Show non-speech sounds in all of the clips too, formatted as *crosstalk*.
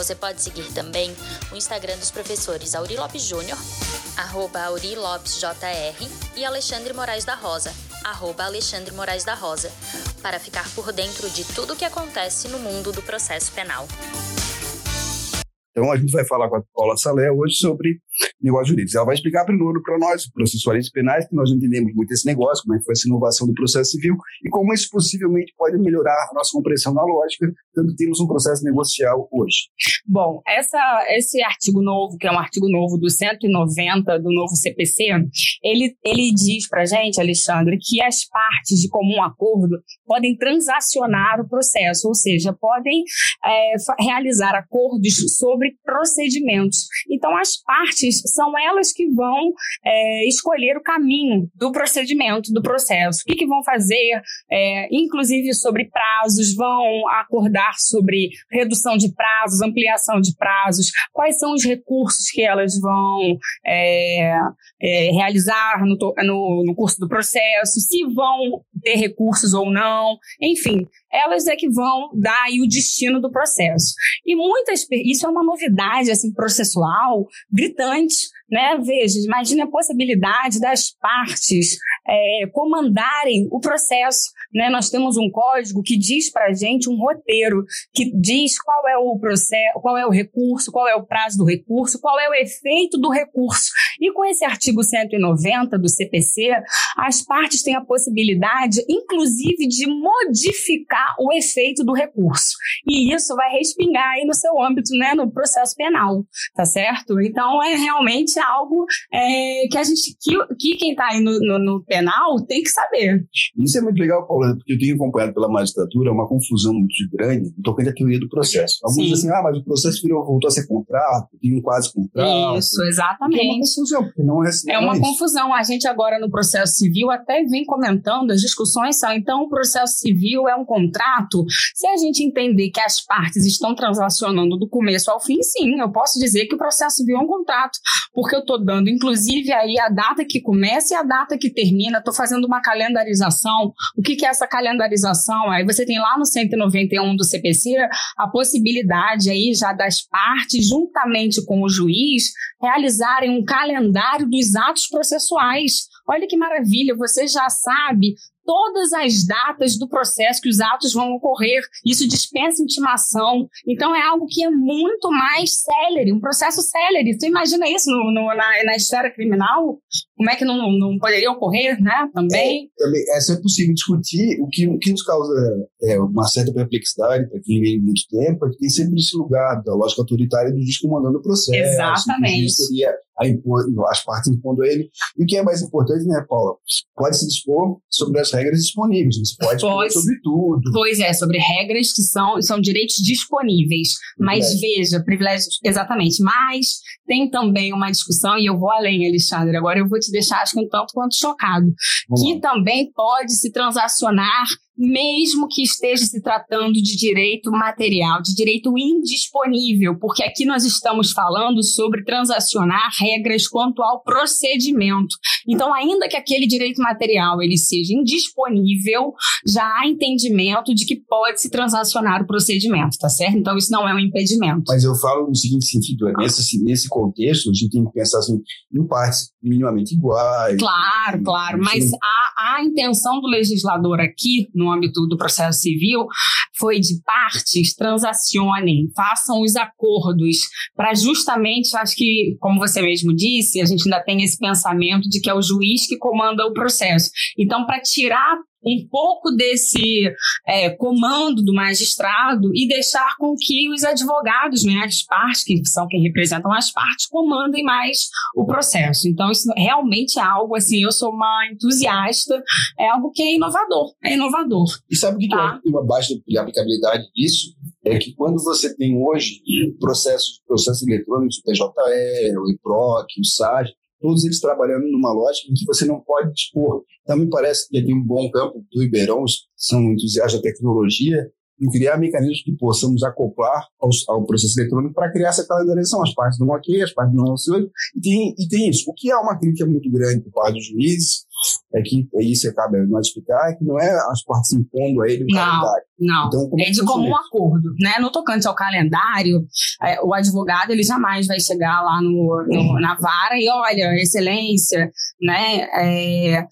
Você pode seguir também o Instagram dos professores Auri Lopes Júnior, arroba Auri Lopes JR, e Alexandre Moraes da Rosa, arroba Alexandre Moraes da Rosa, para ficar por dentro de tudo o que acontece no mundo do processo penal. Então, a gente vai falar com a Paula Salé hoje sobre negócio jurídico. Ela vai explicar primeiro para nós, processualistas penais, que nós não entendemos muito esse negócio, como é que foi essa inovação do processo civil e como isso possivelmente pode melhorar a nossa compreensão na lógica, tanto temos um processo negocial hoje. Bom, essa, esse artigo novo, que é um artigo novo do 190 do novo CPC, ele, ele diz para gente, Alexandre, que as partes de comum acordo podem transacionar o processo, ou seja, podem é, realizar acordos sobre procedimentos. Então, as partes são elas que vão é, escolher o caminho do procedimento, do processo. O que, que vão fazer, é, inclusive sobre prazos, vão acordar sobre redução de prazos, ampliação de prazos, quais são os recursos que elas vão é, é, realizar no, no, no curso do processo, se vão ter recursos ou não, enfim, elas é que vão dar aí o destino do processo. E muitas, isso é uma novidade assim processual gritante, né? Veja, imagine a possibilidade das partes é, comandarem o processo. Né? Nós temos um código que diz para a gente um roteiro que diz qual é o processo, qual é o recurso, qual é o prazo do recurso, qual é o efeito do recurso. E com esse artigo 190 do CPC, as partes têm a possibilidade, inclusive, de modificar o efeito do recurso. E isso vai respingar aí no seu âmbito, né, no processo penal, tá certo? Então é realmente algo é, que a gente, que, que quem está aí no, no, no, penal tem que saber. Isso é muito legal, Paula, porque eu tenho acompanhado pela magistratura uma confusão muito grande em tocante à teoria do processo. Alguns dizem assim, ah, mas o processo virou, voltou a ser contrato, tem um quase contrato. Isso, exatamente. É uma confusão, porque não é, é uma confusão. A gente agora no processo civil até vem comentando, as discussões são, então o processo civil é um contrato. Se a gente entender que as partes estão transacionando do começo ao fim, sim, eu posso dizer que o processo civil é um contrato, porque eu estou dando, inclusive, aí a data que começa e a data que termina, estou fazendo uma calendarização. O que, que é essa calendarização? Aí você tem lá no 191 do CPC a possibilidade aí já das partes, juntamente com o juiz, realizarem um calendário dos atos processuais. Olha que maravilha, você já sabe todas as datas do processo que os atos vão ocorrer. Isso dispensa intimação. Então, é algo que é muito mais célere, um processo célere. Você imagina isso no, no, na, na esfera criminal? Como é que não, não poderia ocorrer, né? Também. É, também é sempre possível discutir. O que, o que nos causa é, uma certa perplexidade para quem vem muito tempo é que tem sempre esse lugar da lógica autoritária do juiz comandando o processo. Exatamente. Seria a impor, as partes impondo ele. E o que é mais importante, né, Paula? Pode se dispor sobre as regras disponíveis, se pode, pode sobre tudo. Pois é, sobre regras que são, são direitos disponíveis. Mas veja, privilégios, exatamente. Mas tem também uma discussão, e eu vou além, Alexandre, agora eu vou te que um tanto quanto chocado, que também pode se transacionar mesmo que esteja se tratando de direito material, de direito indisponível, porque aqui nós estamos falando sobre transacionar regras quanto ao procedimento. Então, ainda que aquele direito material ele seja indisponível, já há entendimento de que pode se transacionar o procedimento, tá certo? Então, isso não é um impedimento. Mas eu falo no seguinte sentido, é nesse, nesse contexto, a gente tem que pensar assim, em partes minimamente iguais. Claro, claro, mas a, a intenção do legislador aqui, no âmbito do processo civil foi de partes transacionem, façam os acordos para justamente, acho que, como você mesmo disse, a gente ainda tem esse pensamento de que é o juiz que comanda o processo. Então, para tirar um pouco desse é, comando do magistrado e deixar com que os advogados, né, as partes, que são quem representam as partes, comandem mais o processo. Então, isso realmente é algo assim, eu sou uma entusiasta, é algo que é inovador, é inovador. E sabe o que, tá? que é uma baixa aplicabilidade disso? É que quando você tem hoje processos, processos eletrônicos, o PJE, o IPROC, o SAG, todos eles trabalhando numa lógica em que você não pode dispor. Então, me parece que tem um bom campo do Ribeirão, são entusiastas da tecnologia, em criar mecanismos que possamos acoplar aos, ao processo eletrônico para criar essa calendarização, as partes não ok, as partes não ok, e tem, e tem isso. O que é uma crítica muito grande por parte dos juízes, é que é isso acaba não explicar, é que não é as partes impondo a ele o não, calendário. Não, então, é de comum acordo, né? No tocante ao calendário, é, o advogado ele jamais vai chegar lá no, no, na vara e olha, excelência, né? É,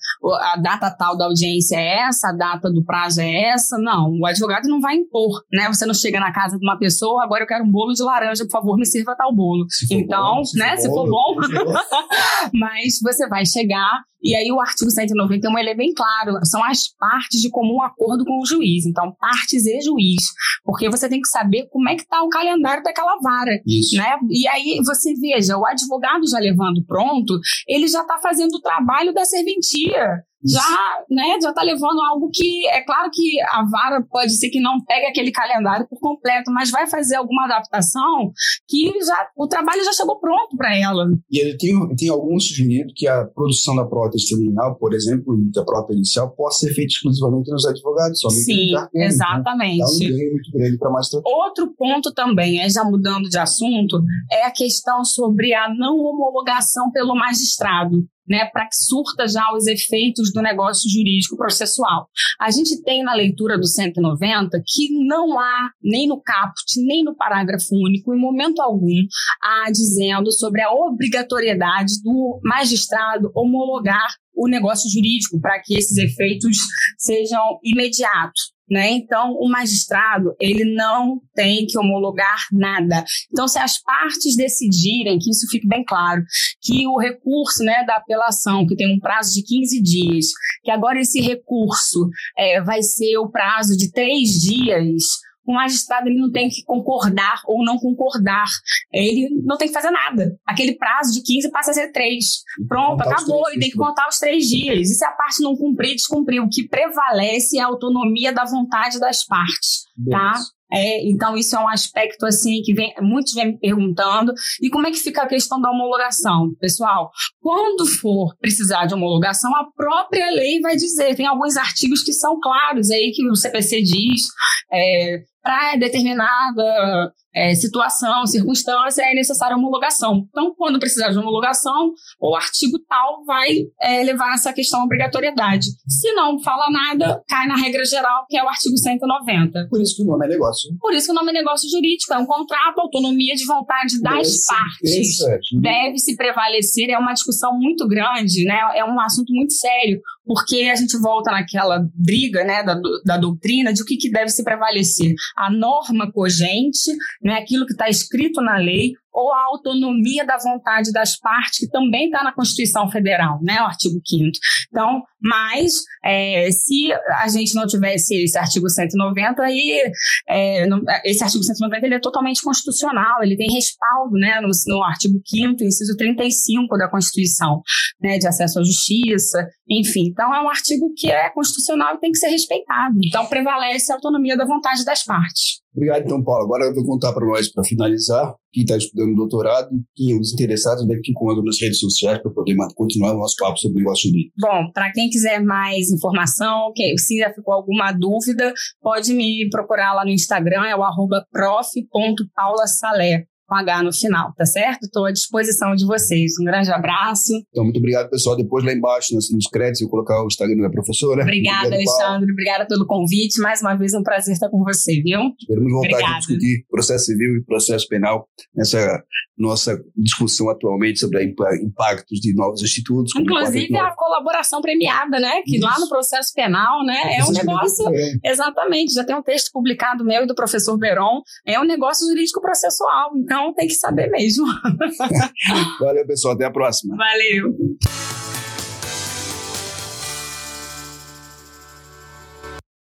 a data tal da audiência é essa, a data do prazo é essa. Não, o advogado não vai impor, né? Você não chega na casa de uma pessoa, agora eu quero um bolo de laranja, por favor, me sirva tal bolo. Se então, bom, se né? for Se for bom, bom, *laughs* mas você vai chegar e aí o artigo 191 ele é bem claro, são as partes de comum acordo com o juiz. Então, partes e juiz, porque você tem que saber como é que está o calendário daquela vara, Isso. né? E aí você veja, o advogado já levando pronto, ele já está fazendo o trabalho da serventia já, né, já está levando algo que é claro que a vara pode ser que não pegue aquele calendário por completo, mas vai fazer alguma adaptação que já o trabalho já chegou pronto para ela. E ele tem, tem algum sugerido que a produção da prótese terminal, por exemplo, da prótese inicial, possa ser feita exclusivamente nos advogados, somente Sim, no carteiro. exatamente. Então, dá um muito grande para mais Outro ponto também, é, já mudando de assunto, é a questão sobre a não homologação pelo magistrado né, para que surta já os efeitos do negócio jurídico processual. A gente tem na leitura do 190 que não há, nem no caput, nem no parágrafo único, em momento algum, há dizendo sobre a obrigatoriedade do magistrado homologar o negócio jurídico para que esses efeitos sejam imediatos. Né? Então, o magistrado ele não tem que homologar nada. Então, se as partes decidirem, que isso fique bem claro, que o recurso né, da apelação, que tem um prazo de 15 dias, que agora esse recurso é, vai ser o prazo de três dias, o magistrado ele não tem que concordar ou não concordar. Ele não tem que fazer nada. Aquele prazo de 15 passa a ser 3. Pronto, acabou. E tem que contar os três dias. E se a parte não cumprir, descumpriu. O que prevalece é a autonomia da vontade das partes. Tá? É, então, isso é um aspecto assim que vem, muitos vêm me perguntando. E como é que fica a questão da homologação? Pessoal, quando for precisar de homologação, a própria lei vai dizer. Tem alguns artigos que são claros aí que o CPC diz. É, para determinada é, situação, circunstância, é necessária homologação. Então, quando precisar de homologação, o artigo tal vai é, levar essa questão à obrigatoriedade. Se não fala nada, cai na regra geral, que é o artigo 190. Por isso que o nome é negócio. Por isso que o nome é negócio jurídico, é um contrato, autonomia de vontade das Esse- partes deve se prevalecer é uma discussão muito grande, né? É um assunto muito sério, porque a gente volta naquela briga, né, da, da doutrina de o que, que deve se prevalecer, a norma cogente, né, aquilo que está escrito na lei, ou a autonomia da vontade das partes, que também está na Constituição Federal, né, o artigo 5 Então, mas é, se a gente não tivesse esse artigo 190, aí é, não- esse artigo 190 ele é totalmente constitucional, ele tem respaldo né, no, no artigo 5 inciso 35 da Constituição, né, de acesso à justiça, enfim. Então, é um artigo que é constitucional e tem que ser respeitado. Então, prevalece a autonomia da vontade das partes. Obrigado, então, Paulo. Agora eu vou contar para nós, para finalizar, quem está estudando doutorado e os interessados, onde é que encontram nas redes sociais para poder continuar o nosso papo sobre negócio jurídico. Bom, para quem quiser mais informação, que, se já ficou alguma dúvida, pode me procurar lá no Instagram, é o arroba prof.paulasalé, com H no final, tá certo? Estou à disposição de vocês. Um grande abraço. Então, muito obrigado, pessoal. Depois, lá embaixo, nos, nos créditos, eu vou colocar o Instagram da professora. Obrigada, Paulo. Alexandre. Obrigada pelo convite. Mais uma vez, é um prazer estar com você, viu? Esperamos voltar Obrigada. a discutir processo civil e processo penal nessa nossa discussão atualmente sobre impa- impactos de novos institutos. Inclusive, a colaboração premiada, né? Que lá no processo penal, né? É um Isso negócio. é Exatamente, já tem um texto publicado meu e do professor Beron. É um negócio jurídico processual, então tem que saber mesmo. *laughs* Valeu, pessoal. Até a próxima. Valeu.